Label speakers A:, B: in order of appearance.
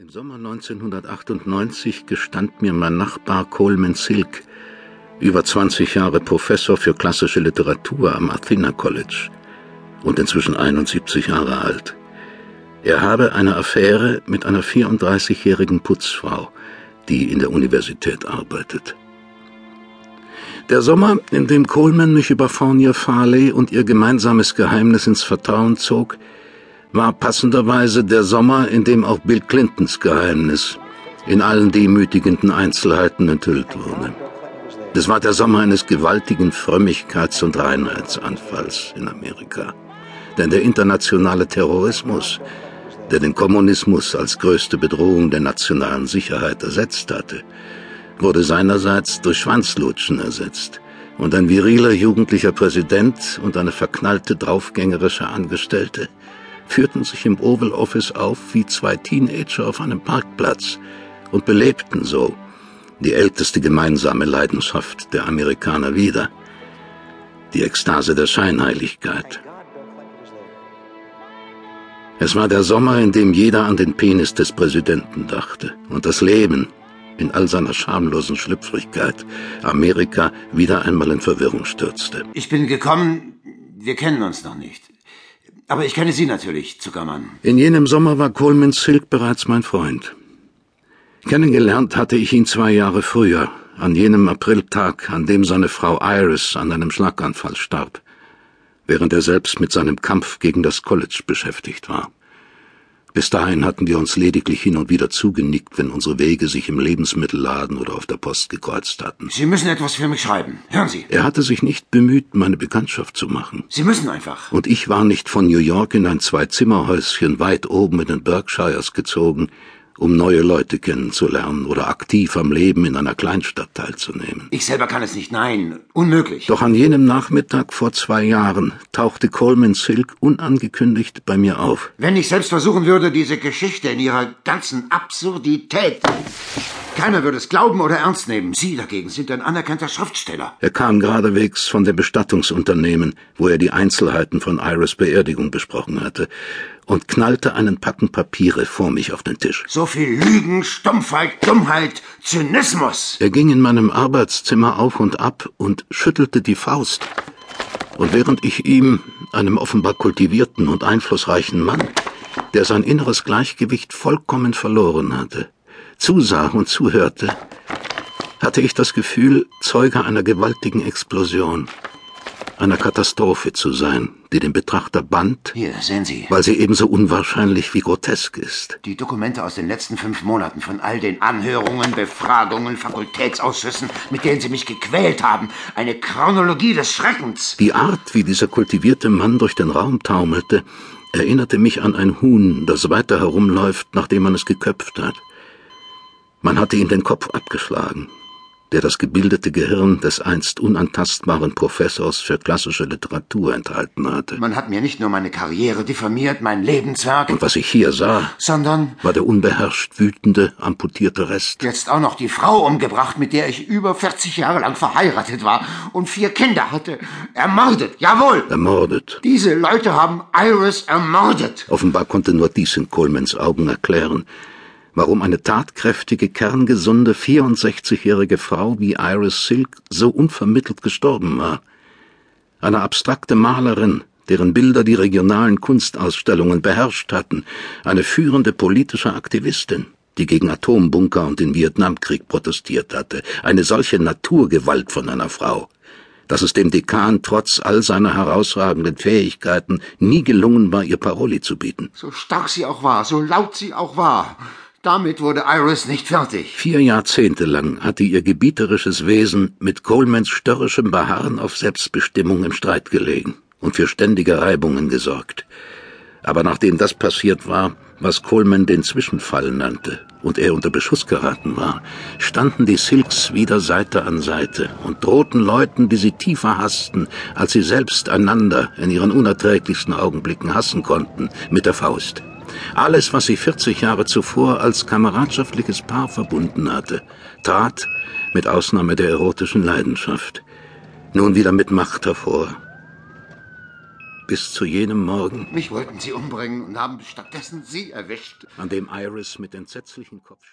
A: Im Sommer 1998 gestand mir mein Nachbar Coleman Silk, über 20 Jahre Professor für klassische Literatur am Athena College und inzwischen 71 Jahre alt. Er habe eine Affäre mit einer 34-jährigen Putzfrau, die in der Universität arbeitet. Der Sommer, in dem Coleman mich über Fournier Farley und ihr gemeinsames Geheimnis ins Vertrauen zog, war passenderweise der Sommer, in dem auch Bill Clintons Geheimnis in allen demütigenden Einzelheiten enthüllt wurde. Es war der Sommer eines gewaltigen Frömmigkeits- und Reinheitsanfalls in Amerika. Denn der internationale Terrorismus, der den Kommunismus als größte Bedrohung der nationalen Sicherheit ersetzt hatte, wurde seinerseits durch Schwanzlutschen ersetzt und ein viriler jugendlicher Präsident und eine verknallte draufgängerische Angestellte führten sich im Oval Office auf wie zwei Teenager auf einem Parkplatz und belebten so die älteste gemeinsame Leidenschaft der Amerikaner wieder, die Ekstase der Scheinheiligkeit. Es war der Sommer, in dem jeder an den Penis des Präsidenten dachte und das Leben in all seiner schamlosen Schlüpfrigkeit Amerika wieder einmal in Verwirrung stürzte.
B: Ich bin gekommen, wir kennen uns noch nicht. Aber ich kenne Sie natürlich, Zuckermann.
A: In jenem Sommer war Coleman Silk bereits mein Freund. Kennengelernt hatte ich ihn zwei Jahre früher, an jenem Apriltag, an dem seine Frau Iris an einem Schlaganfall starb, während er selbst mit seinem Kampf gegen das College beschäftigt war. Bis dahin hatten wir uns lediglich hin und wieder zugenickt, wenn unsere Wege sich im Lebensmittelladen oder auf der Post gekreuzt hatten.
B: Sie müssen etwas für mich schreiben. Hören Sie.
A: Er hatte sich nicht bemüht, meine Bekanntschaft zu machen.
B: Sie müssen einfach.
A: Und ich war nicht von New York in ein Zwei-Zimmer-Häuschen weit oben in den Berkshires gezogen, um neue Leute kennenzulernen oder aktiv am Leben in einer Kleinstadt teilzunehmen.
B: Ich selber kann es nicht, nein, unmöglich.
A: Doch an jenem Nachmittag vor zwei Jahren tauchte Coleman Silk unangekündigt bei mir auf.
B: Wenn ich selbst versuchen würde, diese Geschichte in ihrer ganzen Absurdität. Keiner würde es glauben oder ernst nehmen. Sie dagegen sind ein anerkannter Schriftsteller.
A: Er kam geradewegs von dem Bestattungsunternehmen, wo er die Einzelheiten von Iris Beerdigung besprochen hatte und knallte einen Packen Papiere vor mich auf den Tisch.
B: So viel Lügen, Stumpfheit, Dummheit, Zynismus.
A: Er ging in meinem Arbeitszimmer auf und ab und schüttelte die Faust. Und während ich ihm, einem offenbar kultivierten und einflussreichen Mann, der sein inneres Gleichgewicht vollkommen verloren hatte, zusah und zuhörte, hatte ich das Gefühl, Zeuge einer gewaltigen Explosion einer Katastrophe zu sein, die den Betrachter band,
B: Hier, sehen Sie.
A: weil sie ebenso unwahrscheinlich wie grotesk ist.
B: Die Dokumente aus den letzten fünf Monaten von all den Anhörungen, Befragungen, Fakultätsausschüssen, mit denen Sie mich gequält haben. Eine Chronologie des Schreckens.
A: Die Art, wie dieser kultivierte Mann durch den Raum taumelte, erinnerte mich an ein Huhn, das weiter herumläuft, nachdem man es geköpft hat. Man hatte ihm den Kopf abgeschlagen, der das gebildete Gehirn des einst unantastbaren Professors für klassische Literatur enthalten hatte.
B: Man hat mir nicht nur meine Karriere diffamiert, mein Lebenswerk,
A: Und was ich hier sah,
B: sondern
A: war der unbeherrscht wütende, amputierte Rest.
B: jetzt auch noch die Frau umgebracht, mit der ich über 40 Jahre lang verheiratet war und vier Kinder hatte. Ermordet, jawohl.
A: Ermordet.
B: Diese Leute haben Iris ermordet.
A: Offenbar konnte nur dies in Colemans Augen erklären, warum eine tatkräftige, kerngesunde, 64-jährige Frau wie Iris Silk so unvermittelt gestorben war. Eine abstrakte Malerin, deren Bilder die regionalen Kunstausstellungen beherrscht hatten, eine führende politische Aktivistin, die gegen Atombunker und den Vietnamkrieg protestiert hatte, eine solche Naturgewalt von einer Frau, dass es dem Dekan trotz all seiner herausragenden Fähigkeiten nie gelungen war, ihr Paroli zu bieten.
B: So stark sie auch war, so laut sie auch war. Damit wurde Iris nicht fertig.
A: Vier Jahrzehnte lang hatte ihr gebieterisches Wesen mit Colemans störrischem Beharren auf Selbstbestimmung im Streit gelegen und für ständige Reibungen gesorgt. Aber nachdem das passiert war, was Coleman den Zwischenfall nannte, und er unter Beschuss geraten war, standen die Silks wieder Seite an Seite und drohten Leuten, die sie tiefer hassten, als sie selbst einander in ihren unerträglichsten Augenblicken hassen konnten, mit der Faust. Alles, was sie 40 Jahre zuvor als kameradschaftliches Paar verbunden hatte, trat, mit Ausnahme der erotischen Leidenschaft, nun wieder mit Macht hervor. Bis zu jenem Morgen.
B: Mich wollten Sie umbringen und haben stattdessen Sie erwischt.
A: An dem Iris mit entsetzlichen Kopfschmerzen.